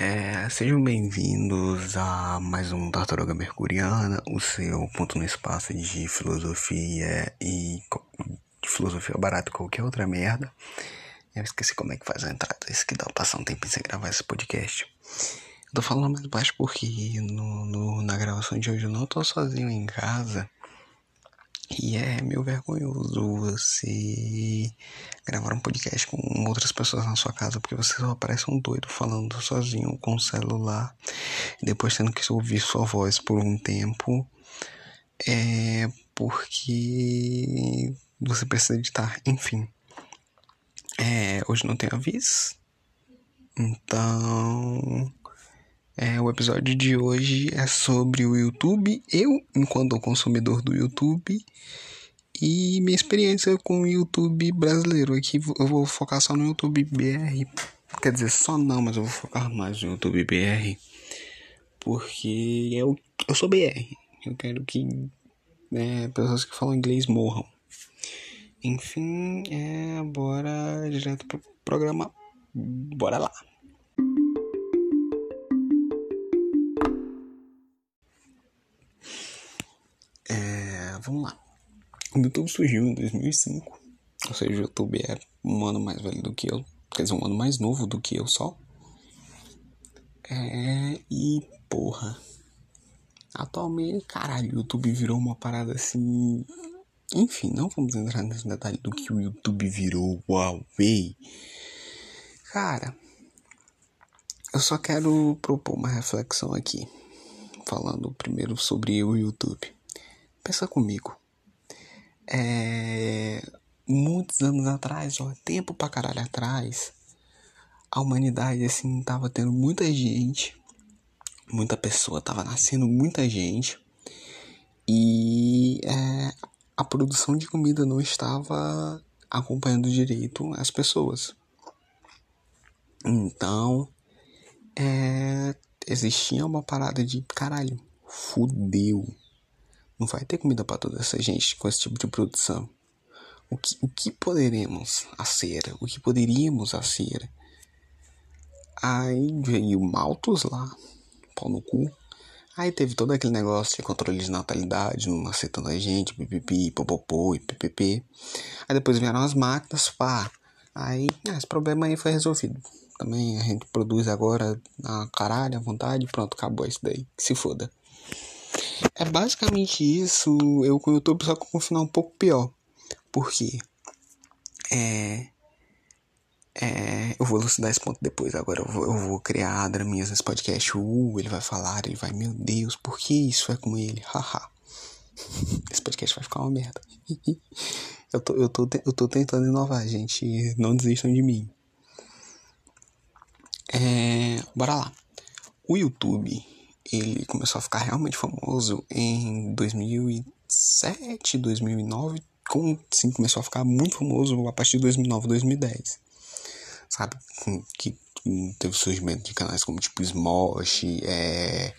É, sejam bem-vindos a mais um Tartaruga Mercuriana, o seu ponto no espaço de filosofia e de filosofia barata e qualquer outra merda. Eu esqueci como é que faz a entrada, isso que dá pra passar um tempo sem gravar esse podcast. Eu tô falando mais baixo porque no, no, na gravação de hoje eu não tô sozinho em casa. E é meio vergonhoso você gravar um podcast com outras pessoas na sua casa, porque você só parece um doido falando sozinho com o celular, e depois tendo que ouvir sua voz por um tempo. É porque você precisa editar, enfim. É, hoje não tem aviso. Então, é, o episódio de hoje é sobre o YouTube, eu enquanto consumidor do YouTube e minha experiência com o YouTube brasileiro. Aqui eu vou focar só no YouTube BR, quer dizer, só não, mas eu vou focar mais no YouTube BR, porque eu, eu sou BR, eu quero que né, pessoas que falam inglês morram. Enfim, é, bora direto pro programa, bora lá. Vamos lá. O YouTube surgiu em 2005, ou seja, o YouTube é um ano mais velho do que eu, quer dizer, um ano mais novo do que eu só. É, e porra, atualmente, caralho, o YouTube virou uma parada assim. Enfim, não vamos entrar nesse detalhe do que o YouTube virou, Huawei. Cara, eu só quero propor uma reflexão aqui, falando primeiro sobre o YouTube. Pensa comigo. É, muitos anos atrás, ó, tempo pra caralho atrás, a humanidade assim tava tendo muita gente, muita pessoa, tava nascendo muita gente e é, a produção de comida não estava acompanhando direito as pessoas. Então, é, existia uma parada de caralho, fudeu não vai ter comida para toda essa gente com esse tipo de produção. O que, o que poderemos a ser? O que poderíamos a ser? Aí veio Maltos lá, pau no cu. Aí teve todo aquele negócio de controle de natalidade, não nascer tanta gente, pipipi, popopô e ppp. Aí depois vieram as máquinas, pá. Aí ah, esse problema aí foi resolvido. Também a gente produz agora a caralho, à vontade, pronto, acabou isso daí. Se foda. É basicamente isso, eu com o YouTube, só com um final um pouco pior. Porque é, é, eu vou elucidar esse ponto depois. Agora eu vou, eu vou criar draminhas nesse podcast. Uh, ele vai falar, ele vai, meu Deus, por que isso é com ele? Haha. esse podcast vai ficar uma merda. eu, tô, eu, tô, eu tô tentando inovar, gente. Não desistam de mim. É, bora lá. O YouTube ele começou a ficar realmente famoso em 2007, 2009, com, sim, começou a ficar muito famoso a partir de 2009, 2010. Sabe? Que teve surgimento de canais como tipo Smosh, é,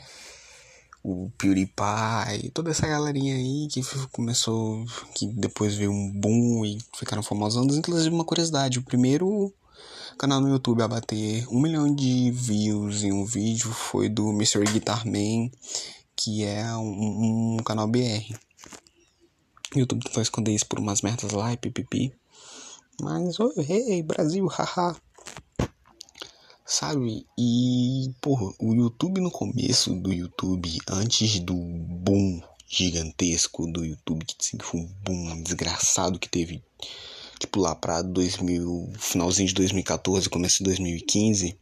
o PewDiePie, toda essa galerinha aí que começou, que depois veio um boom e ficaram famosos. Inclusive, uma curiosidade: o primeiro canal no YouTube a bater um milhão de views em um vídeo foi do Mr. Guitar Man, que é um, um canal BR. O YouTube tentou esconder isso por umas merdas lá e pipipi. Mas, oi, hey, Brasil, haha. Sabe? E, porra, o YouTube no começo do YouTube, antes do boom gigantesco do YouTube, que foi um boom desgraçado que teve tipo lá para 2000, finalzinho de 2014, começo de 2015,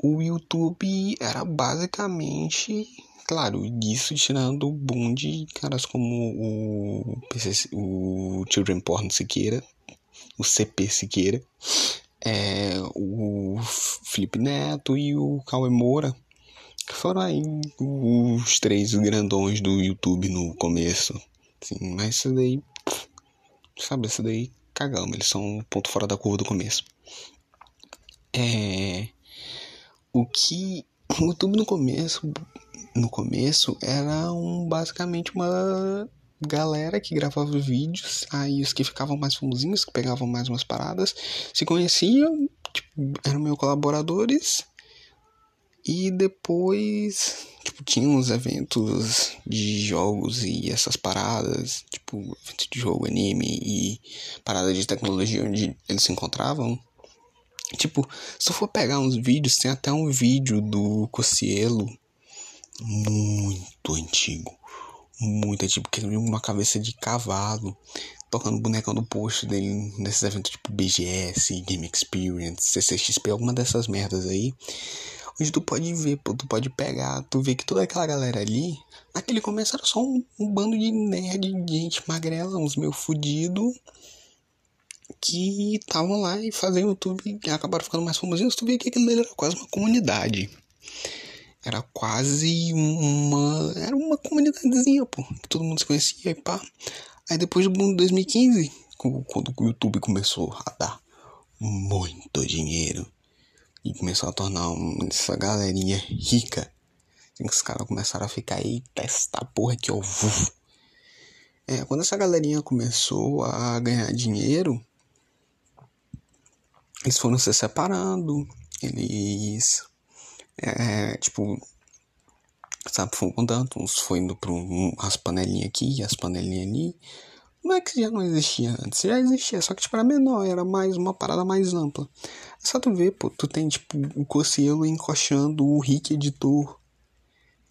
o YouTube era basicamente, claro, isso tirando o boom de caras como o, PC, o Children Porn Siqueira, o CP Siqueira, é, o Felipe Neto e o Cauê Moura, que foram aí os três grandões do YouTube no começo. Sim, mas isso daí Sabe, essa daí cagamos, eles são um ponto fora da curva do começo. É. O que. O YouTube no começo. No começo era um, basicamente uma galera que gravava vídeos, aí os que ficavam mais famosinhos, que pegavam mais umas paradas, se conheciam, tipo, eram meus colaboradores, E depois, tipo, tinha uns eventos de jogos e essas paradas, tipo, eventos de jogo, anime e paradas de tecnologia onde eles se encontravam. Tipo, se eu for pegar uns vídeos, tem até um vídeo do Cocielo muito antigo. Muito antigo, que ele uma cabeça de cavalo tocando bonecão do post dele nesses eventos tipo BGS, Game Experience, CCXP, alguma dessas merdas aí. Onde tu pode ver, pô, tu pode pegar, tu vê que toda aquela galera ali, naquele começo era só um, um bando de nerd, de gente magrela, uns meio fudido, que estavam lá e faziam YouTube e acabaram ficando mais famosinhos. Tu vê que aquilo era quase uma comunidade. Era quase uma. Era uma comunidadezinha, pô. Que todo mundo se conhecia e pá. Aí depois do boom de 2015, quando o YouTube começou a dar muito dinheiro e começou a tornar essa galerinha rica. Assim, os caras começaram a ficar aí, esta porra que eu vou. É, quando essa galerinha começou a ganhar dinheiro, eles foram se separando, eles, é, tipo, sabe, foram mudando, uns foi indo para um, as panelinhas aqui, as panelinhas ali. Não é que já não existia antes, já existia, só que tipo, era menor, era mais uma parada mais ampla. É só tu ver, pô, tu tem tipo o Cocielo encoxando o Rick Editor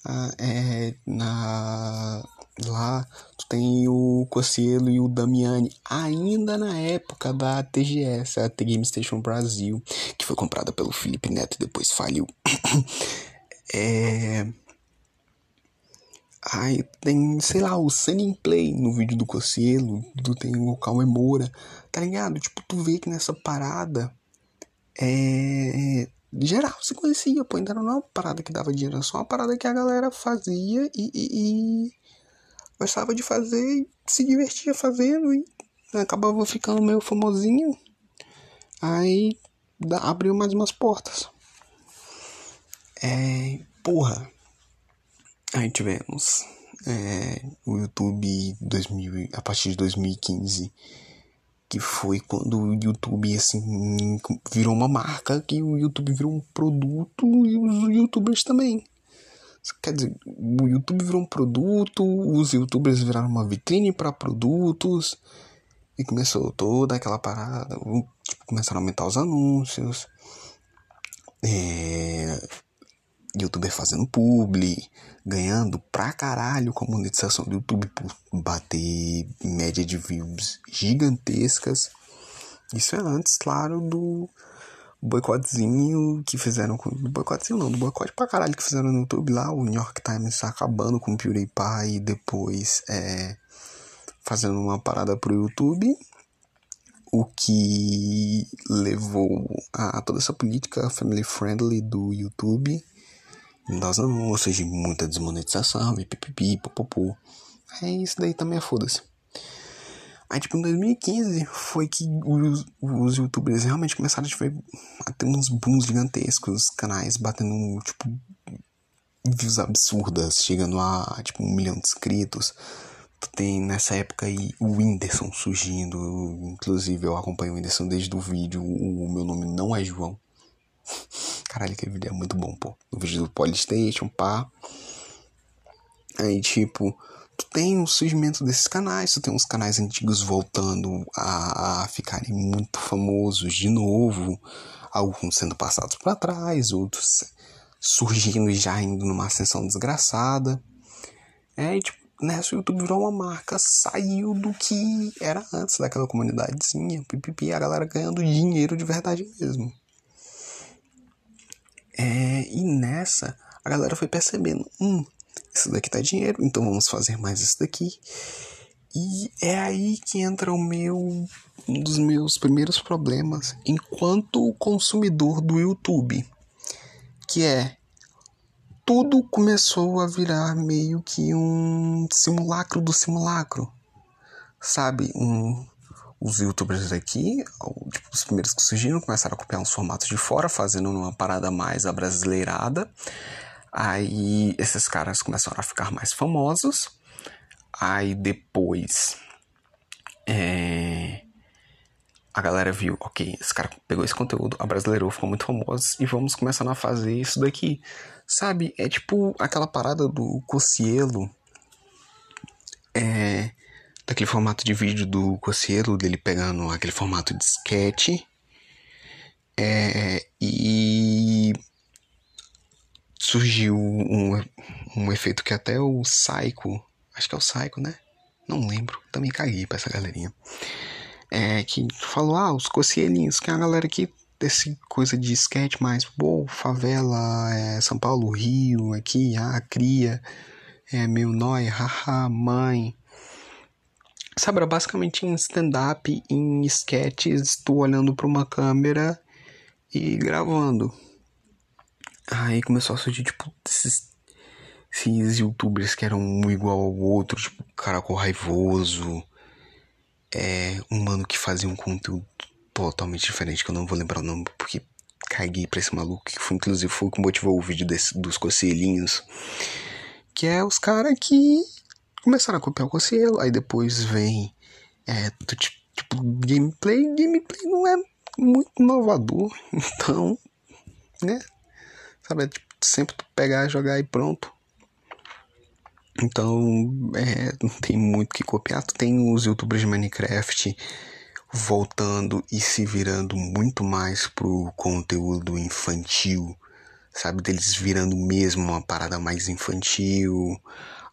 ah, é, na, lá, tu tem o Cocielo e o Damiani, ainda na época da TGS, a The Game Station Brasil, que foi comprada pelo Felipe Neto e depois faliu. é Aí tem, sei lá, o Sunny Play no vídeo do Cocielo, tu tem o Cauê Moura, tá ligado? Tipo, tu vê que nessa parada é. Geral se conhecia, pô, ainda não é uma parada que dava dinheiro, era só uma parada que a galera fazia e, e, e gostava de fazer se divertia fazendo e acabava ficando meio famosinho. Aí abriu mais umas portas. É. Porra Aí tivemos é, o YouTube 2000, a partir de 2015, que foi quando o YouTube assim virou uma marca, que o YouTube virou um produto e os youtubers também. Quer dizer, o YouTube virou um produto, os youtubers viraram uma vitrine para produtos e começou toda aquela parada, tipo, começaram a aumentar os anúncios. É, youtuber fazendo publi, ganhando pra caralho com a monetização do YouTube por bater média de views gigantescas. Isso é antes, claro, do boicotezinho que fizeram com. Do boicotezinho não, do boicote pra caralho que fizeram no YouTube lá. O New York Times acabando com o PewDiePie e depois é, fazendo uma parada pro YouTube. O que levou a toda essa política family friendly do YouTube das anúncios, de muita desmonetização, pipipi, popopô. É isso daí também é foda-se. Aí, tipo, em 2015 foi que os, os youtubers realmente começaram tipo, a ter uns booms gigantescos, canais batendo, tipo, views absurdas, chegando a, tipo, um milhão de inscritos. Tu tem nessa época aí o Whindersson surgindo, inclusive eu acompanho o Whindersson desde o vídeo, o meu nome não é João. Caralho, aquele vídeo é muito bom, pô. O vídeo do Polystation, pá. Aí, tipo, tu tem o surgimento desses canais, tu tem uns canais antigos voltando a, a ficarem muito famosos de novo, alguns sendo passados para trás, outros surgindo e já indo numa ascensão desgraçada. É, e, tipo, nessa o YouTube virou uma marca, saiu do que era antes daquela comunidadezinha, pipipi, a galera ganhando dinheiro de verdade mesmo. É, e nessa, a galera foi percebendo: hum, isso daqui tá dinheiro, então vamos fazer mais isso daqui. E é aí que entra o meu um dos meus primeiros problemas enquanto consumidor do YouTube, que é tudo começou a virar meio que um simulacro do simulacro. Sabe, um os youtubers aqui, tipo, os primeiros que surgiram, começaram a copiar uns formatos de fora, fazendo uma parada mais abrasileirada. Aí esses caras começaram a ficar mais famosos. Aí depois. É, a galera viu, ok, esse cara pegou esse conteúdo, a brasileirou, ficou muito famoso e vamos começar a fazer isso daqui. Sabe? É tipo aquela parada do Cocielo. É. Daquele formato de vídeo do Cocielo, dele pegando aquele formato de sketch. É, e surgiu um, um efeito que até o Psycho, acho que é o Psycho, né? Não lembro, também caguei pra essa galerinha é, que falou, ah, os cocielinhos, que é a galera que desse coisa de sketch mais, pô, favela, é, São Paulo, Rio, aqui, ah, cria, é, meu nóia, haha, mãe. Sabe, era basicamente um stand-up em sketches, tu olhando para uma câmera e gravando. Aí começou a surgir, tipo, esses, esses youtubers que eram um igual ao outro, tipo, Caracol Raivoso, é um mano que fazia um conteúdo totalmente diferente, que eu não vou lembrar o nome, porque caguei pra esse maluco, que foi, inclusive foi o que motivou o vídeo desse, dos conselhinhos. Que é os caras que começaram a copiar o conselho, aí depois vem é, tipo, gameplay, gameplay não é muito inovador, então, né? Sabe, é, tipo, sempre pegar, jogar e pronto. Então, é, não tem muito que copiar. Tu tem os youtubers de Minecraft voltando e se virando muito mais pro conteúdo infantil, sabe? Deles virando mesmo uma parada mais infantil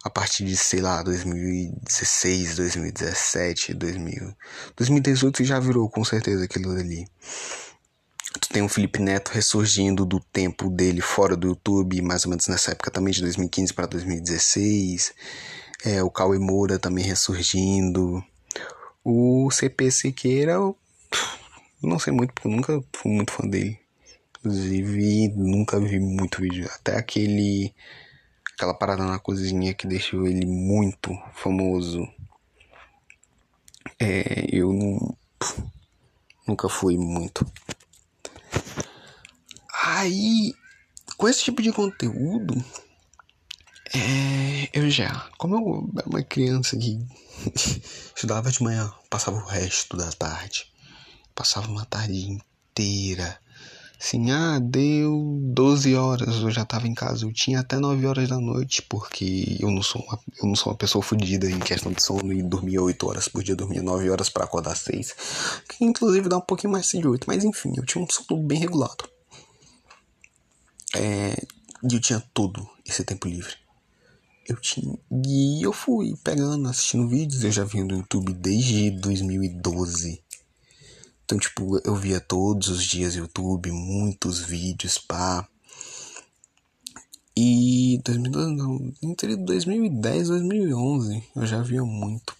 a partir de, sei lá, 2016, 2017, 2000. 2018 já virou com certeza aquilo ali. Tu tem o Felipe Neto ressurgindo do tempo dele fora do YouTube, mais ou menos nessa época também, de 2015 para 2016. É, o Cauê Moura também ressurgindo. O CP Siqueira, eu não sei muito, porque eu nunca fui muito fã dele. Inclusive, nunca vi muito vídeo. Até aquele. Aquela parada na cozinha que deixou ele muito famoso. É, eu não. Nunca fui muito. Aí, com esse tipo de conteúdo, é, eu já, como eu era uma criança que estudava de manhã, passava o resto da tarde, passava uma tarde inteira, assim, ah, deu 12 horas, eu já tava em casa, eu tinha até 9 horas da noite, porque eu não sou uma, eu não sou uma pessoa fodida em questão de sono e dormia 8 horas por dia, dormia 9 horas para acordar 6, que inclusive dá um pouquinho mais de 8, mas enfim, eu tinha um sono bem regulado. É, e eu tinha todo esse tempo livre. Eu tinha. E eu fui pegando, assistindo vídeos. Eu já vinha do YouTube desde 2012. Então, tipo, eu via todos os dias YouTube, muitos vídeos, pá. E 2012, não, entre 2010 e 2011 eu já via muito.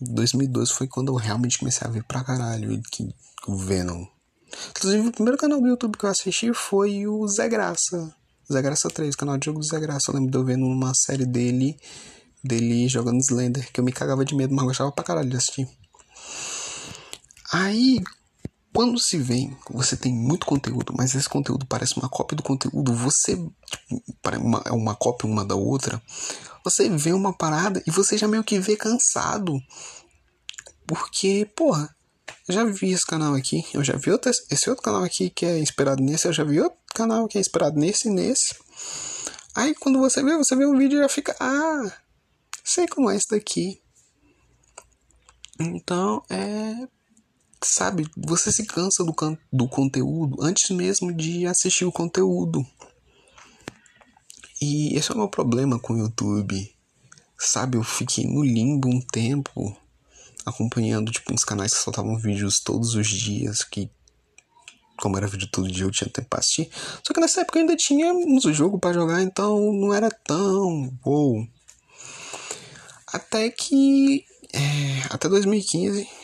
2012 foi quando eu realmente comecei a ver pra caralho que o Venom Inclusive, o primeiro canal do YouTube que eu assisti foi o Zé Graça. Zé Graça 3, canal de jogo do Zé Graça. Eu lembro de eu vendo uma série dele, dele jogando Slender, que eu me cagava de medo, mas gostava pra caralho de assistir. Aí, quando se vem, você tem muito conteúdo, mas esse conteúdo parece uma cópia do conteúdo, você, tipo, uma, é uma cópia uma da outra, você vê uma parada e você já meio que vê cansado. Porque, porra, eu já vi esse canal aqui, eu já vi outro, esse outro canal aqui que é inspirado nesse, eu já vi outro canal que é inspirado nesse e nesse. Aí quando você vê, você vê o vídeo e já fica, ah, sei como é esse daqui. Então, é. Sabe, você se cansa do, do conteúdo antes mesmo de assistir o conteúdo. E esse é o meu problema com o YouTube. Sabe, eu fiquei no limbo um tempo acompanhando tipo uns canais que soltavam vídeos todos os dias, que como era vídeo todo dia eu tinha tempo pra assistir. Só que nessa época eu ainda tinha um jogo para jogar, então não era tão wow. Até que é, até 2015, tipo,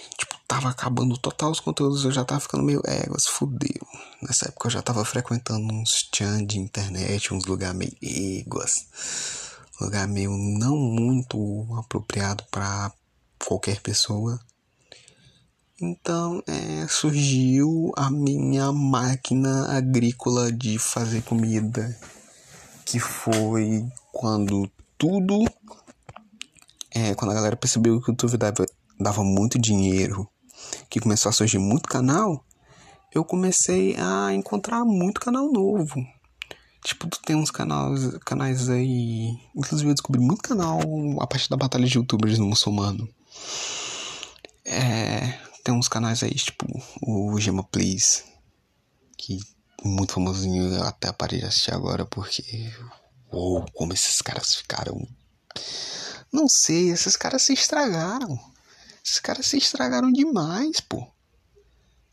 tava acabando total os conteúdos, eu já tava ficando meio éguas, fudeu. Nessa época eu já tava frequentando uns chan de internet, uns lugares meio éguas. Lugar meio não muito apropriado para qualquer pessoa. Então é, surgiu a minha máquina agrícola de fazer comida, que foi quando tudo, é, quando a galera percebeu que o YouTube dava, dava muito dinheiro que começou a surgir muito canal, eu comecei a encontrar muito canal novo. Tipo, tem uns canais, canais aí. Inclusive, eu descobri muito canal a partir da batalha de youtubers no muçulmano. É, tem uns canais aí, tipo, o Gema Please, que muito famosinho, até parei de assistir agora, porque. Uou, como esses caras ficaram. Não sei, esses caras se estragaram. Esses caras se estragaram demais, pô.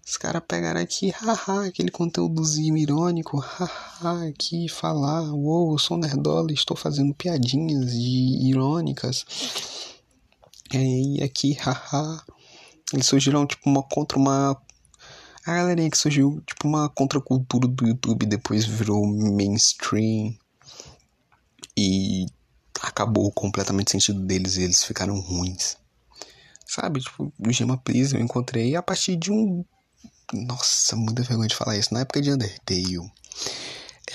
Os caras pegaram aqui, haha, aquele conteúdozinho irônico, haha, aqui falar, uou, eu sou nerdola, estou fazendo piadinhas de irônicas. E aqui, haha. Eles surgiram tipo uma contra uma. A galerinha que surgiu tipo uma contracultura do YouTube, depois virou mainstream. E acabou completamente o sentido deles e eles ficaram ruins. Sabe, tipo, o Gema Please eu encontrei a partir de um nossa, muita vergonha de falar isso. Na época de Undertale,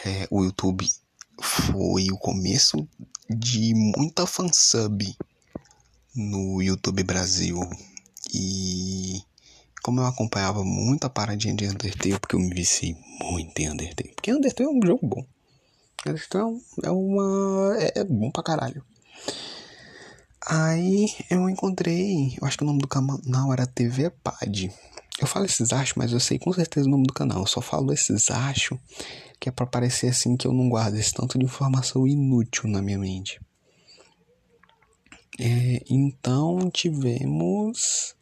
é, o YouTube foi o começo de muita fansub no YouTube Brasil. E como eu acompanhava muita paradinha de Undertale, porque eu me viciei muito em Undertale. Porque Undertale é um jogo bom. Undertale é uma. é, é bom pra caralho. Aí eu encontrei, eu acho que o nome do canal era TV Pad. Eu falo esses achos, mas eu sei com certeza o nome do canal. Eu só falo esses achos que é para parecer assim que eu não guardo esse tanto de informação inútil na minha mente. É, então tivemos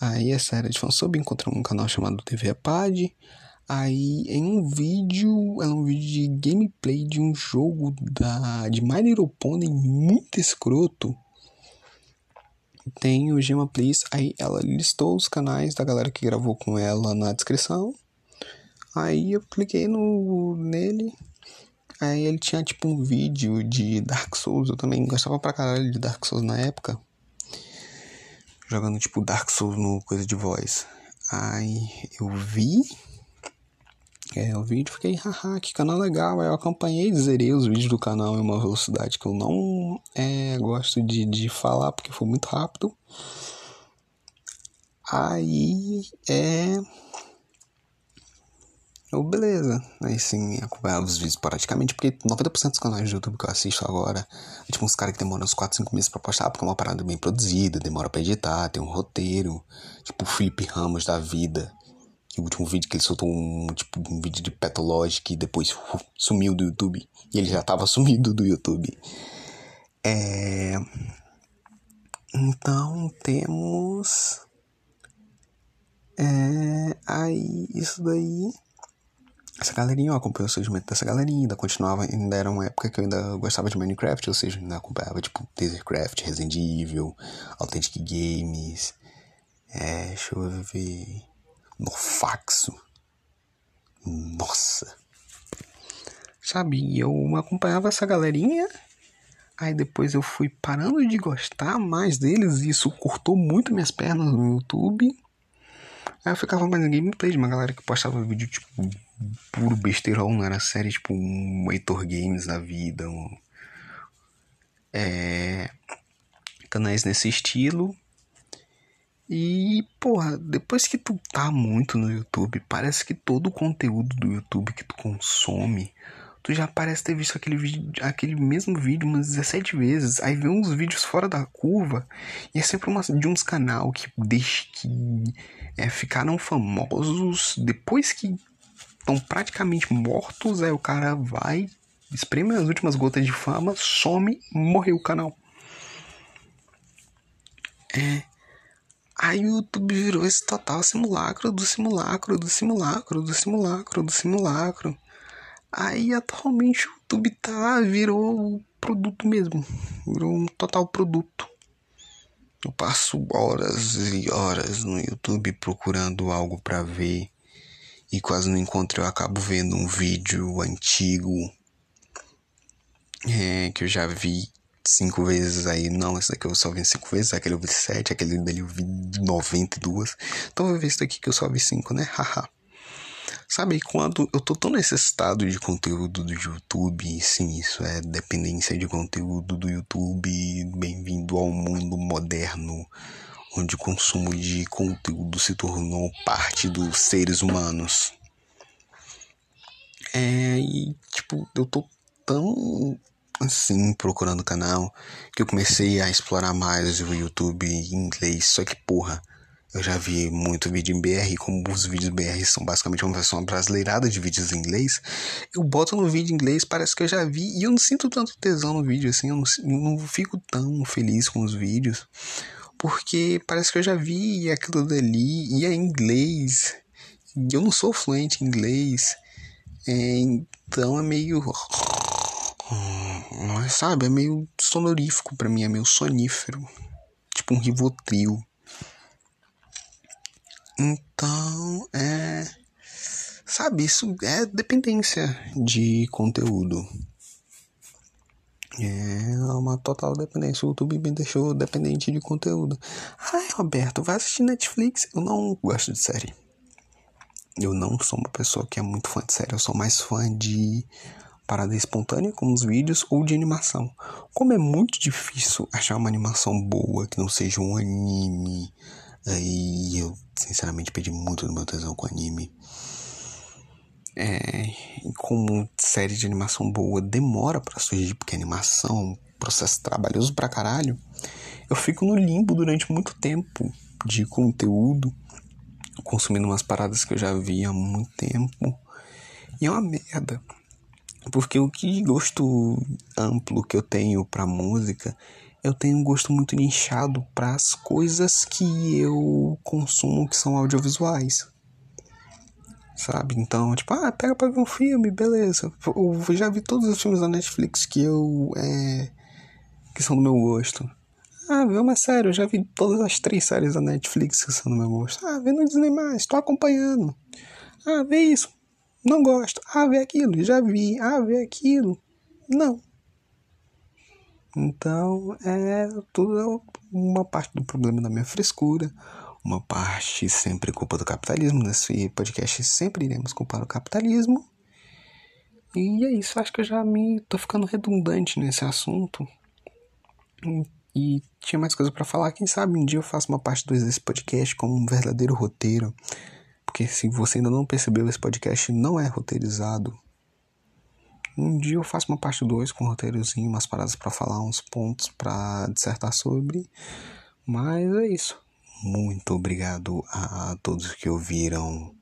aí essa era de fansub, encontramos um canal chamado TV Pad. Aí em um vídeo, é um vídeo de gameplay de um jogo da de My Little Pony muito escroto tem o Gema Please. Aí ela listou os canais da galera que gravou com ela na descrição. Aí eu cliquei no nele. Aí ele tinha tipo um vídeo de Dark Souls. Eu também gostava pra caralho de Dark Souls na época. Jogando tipo Dark Souls no coisa de voz. Aí eu vi é, o vídeo, fiquei, haha, que canal legal. Aí eu acompanhei e zerei os vídeos do canal em uma velocidade que eu não é, gosto de, de falar porque foi muito rápido. Aí é. Eu, beleza. Aí sim, acompanhava os vídeos praticamente, porque 90% dos canais do YouTube que eu assisto agora é tipo uns caras que demoram uns 4, 5 meses pra postar, porque é uma parada bem produzida, demora pra editar, tem um roteiro. Tipo o Felipe Ramos da vida que o último vídeo que ele soltou um tipo um vídeo de Petologic e depois sumiu do YouTube. E ele já estava sumido do YouTube. É... Então temos é... aí isso daí. Essa galerinha, eu acompanhei o surgimento dessa galerinha, ainda continuava, ainda era uma época que eu ainda gostava de Minecraft, ou seja, ainda acompanhava tipo Tasercraft, Resident Evil, Authentic Games, é, deixa eu ver, no faxo. Nossa. Sabe, eu acompanhava essa galerinha. Aí depois eu fui parando de gostar mais deles e isso cortou muito minhas pernas no YouTube. Aí eu ficava mais em gameplay de uma galera que postava vídeo tipo puro besteirão, não era série tipo um Heitor Games da vida, um, é, canais nesse estilo. E, porra, depois que tu tá muito no YouTube, parece que todo o conteúdo do YouTube que tu consome, tu já parece ter visto aquele, vídeo, aquele mesmo vídeo umas 17 vezes. Aí vê uns vídeos fora da curva, e é sempre uma, de uns canal que, deixa, que é, ficaram famosos depois que estão praticamente mortos. Aí o cara vai, espreme as últimas gotas de fama, some, morreu o canal. É. Aí o YouTube virou esse total simulacro do simulacro do simulacro do simulacro do simulacro. Aí atualmente o YouTube tá, virou o produto mesmo. Virou um total produto. Eu passo horas e horas no YouTube procurando algo para ver. E quase não encontro, eu acabo vendo um vídeo antigo é, que eu já vi cinco vezes aí. Não, esse daqui eu só vi cinco vezes. Aquele eu vi sete, aquele dele eu vi 92. Então eu vou ver esse daqui que eu só vi cinco, né? Haha. Sabe, quando eu tô tão necessitado de conteúdo do YouTube, sim, isso é dependência de conteúdo do YouTube, bem-vindo ao mundo moderno, onde o consumo de conteúdo se tornou parte dos seres humanos. É, e tipo, eu tô tão assim procurando o canal que eu comecei a explorar mais o YouTube em inglês, só que porra, eu já vi muito vídeo em BR, como os vídeos BR são basicamente uma versão brasileirada de vídeos em inglês, eu boto no vídeo em inglês, parece que eu já vi, e eu não sinto tanto tesão no vídeo assim, eu não, não fico tão feliz com os vídeos, porque parece que eu já vi aquilo dali, e é inglês, e eu não sou fluente em inglês, é, então é meio. Não é, sabe? É meio sonorífico para mim, é meio sonífero. Tipo um rivotril. Então, é. Sabe, isso é dependência de conteúdo. É uma total dependência. O YouTube me deixou dependente de conteúdo. Ai, Roberto, vai assistir Netflix. Eu não gosto de série. Eu não sou uma pessoa que é muito fã de série. Eu sou mais fã de parada espontânea, como os vídeos, ou de animação. Como é muito difícil achar uma animação boa que não seja um anime Aí eu, sinceramente, perdi muito do meu tesão com anime. É, como série de animação boa demora para surgir, porque animação, processo trabalhoso pra caralho, eu fico no limbo durante muito tempo de conteúdo, consumindo umas paradas que eu já vi há muito tempo. E é uma merda. Porque o que gosto amplo que eu tenho pra música eu tenho um gosto muito nichado para as coisas que eu consumo que são audiovisuais. Sabe? Então, tipo, ah, pega pra ver um filme, beleza. Eu já vi todos os filmes da Netflix que eu. É, que são do meu gosto. Ah, vê uma série, eu já vi todas as três séries da Netflix que são do meu gosto. Ah, vê no Disney mais, tô acompanhando. Ah, vê isso. Não gosto. Ah, vê aquilo, já vi. Ah, vê aquilo. Não. Então, é tudo uma parte do problema da minha frescura, uma parte sempre culpa do capitalismo. Nesse podcast sempre iremos culpar o capitalismo. E é isso, acho que eu já me tô ficando redundante nesse assunto. E tinha mais coisa para falar. Quem sabe um dia eu faço uma parte 2 desse podcast como um verdadeiro roteiro. Porque se você ainda não percebeu, esse podcast não é roteirizado. Um dia eu faço uma parte 2 com um roteirozinho, umas paradas para falar, uns pontos para dissertar sobre. Mas é isso. Muito obrigado a todos que ouviram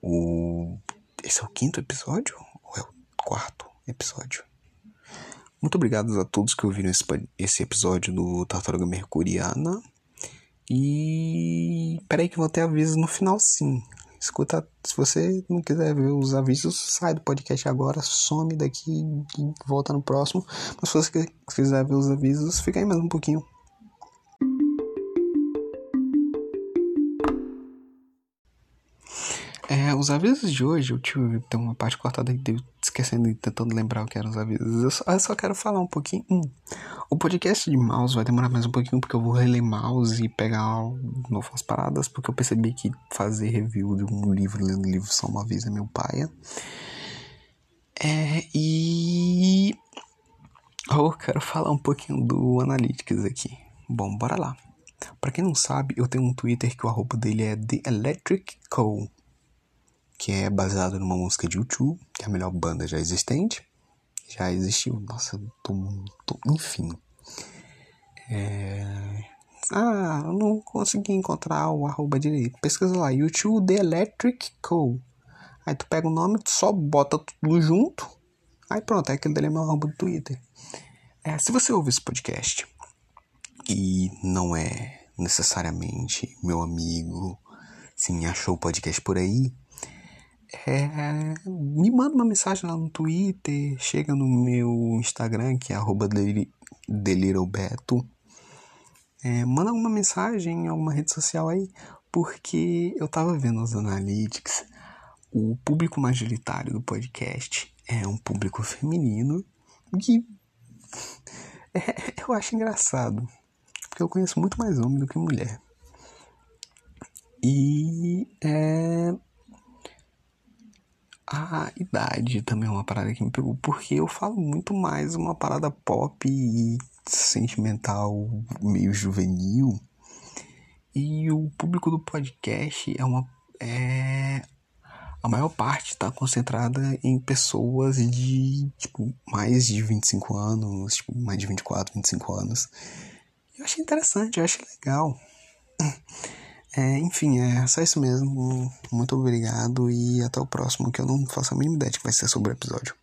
o. Esse é o quinto episódio? Ou é o quarto episódio? Muito obrigado a todos que ouviram esse, esse episódio do Tartaruga Mercuriana. E. Peraí que vou ter aviso no final sim. Escuta, se você não quiser ver os avisos, sai do podcast agora, some daqui e volta no próximo. Mas se você quiser ver os avisos, fica aí mais um pouquinho. É, os avisos de hoje, eu tive tem uma parte cortada aí, esquecendo e tentando lembrar o que eram os avisos. Eu só, eu só quero falar um pouquinho. Hum, o podcast de mouse vai demorar mais um pouquinho porque eu vou reler mouse e pegar novas paradas, porque eu percebi que fazer review de um livro, lendo livro só uma vez é meu pai. É, e eu quero falar um pouquinho do Analytics aqui. Bom, bora lá. Para quem não sabe, eu tenho um Twitter que o arroba dele é The Electric Co que é baseado numa música de YouTube, que é a melhor banda já existente. Já existiu. Nossa, tô, tô enfim. É... Ah, não consegui encontrar o arroba direito. Pesquisa lá, YouTube The Electric Co. Aí tu pega o nome, tu só bota tudo junto. Aí pronto, é aquele dali é meu arroba do Twitter. É, se você ouve esse podcast e não é necessariamente meu amigo, sim, achou o podcast por aí, é, me manda uma mensagem lá no Twitter, chega no meu Instagram, que é arroba delirobeto. É, manda uma mensagem em alguma rede social aí, porque eu tava vendo os analytics, o público majoritário do podcast é um público feminino que é, eu acho engraçado, porque eu conheço muito mais homem do que mulher. E é, a idade também é uma parada que me pegou, porque eu falo muito mais uma parada pop e sentimental, meio juvenil. E o público do podcast é uma. É, a maior parte está concentrada em pessoas de tipo, mais de 25 anos, tipo, mais de 24, 25 anos. Eu achei interessante, eu achei legal. É, enfim, é só isso mesmo. Muito obrigado e até o próximo, que eu não faço a mínima ideia de que vai ser sobre o episódio.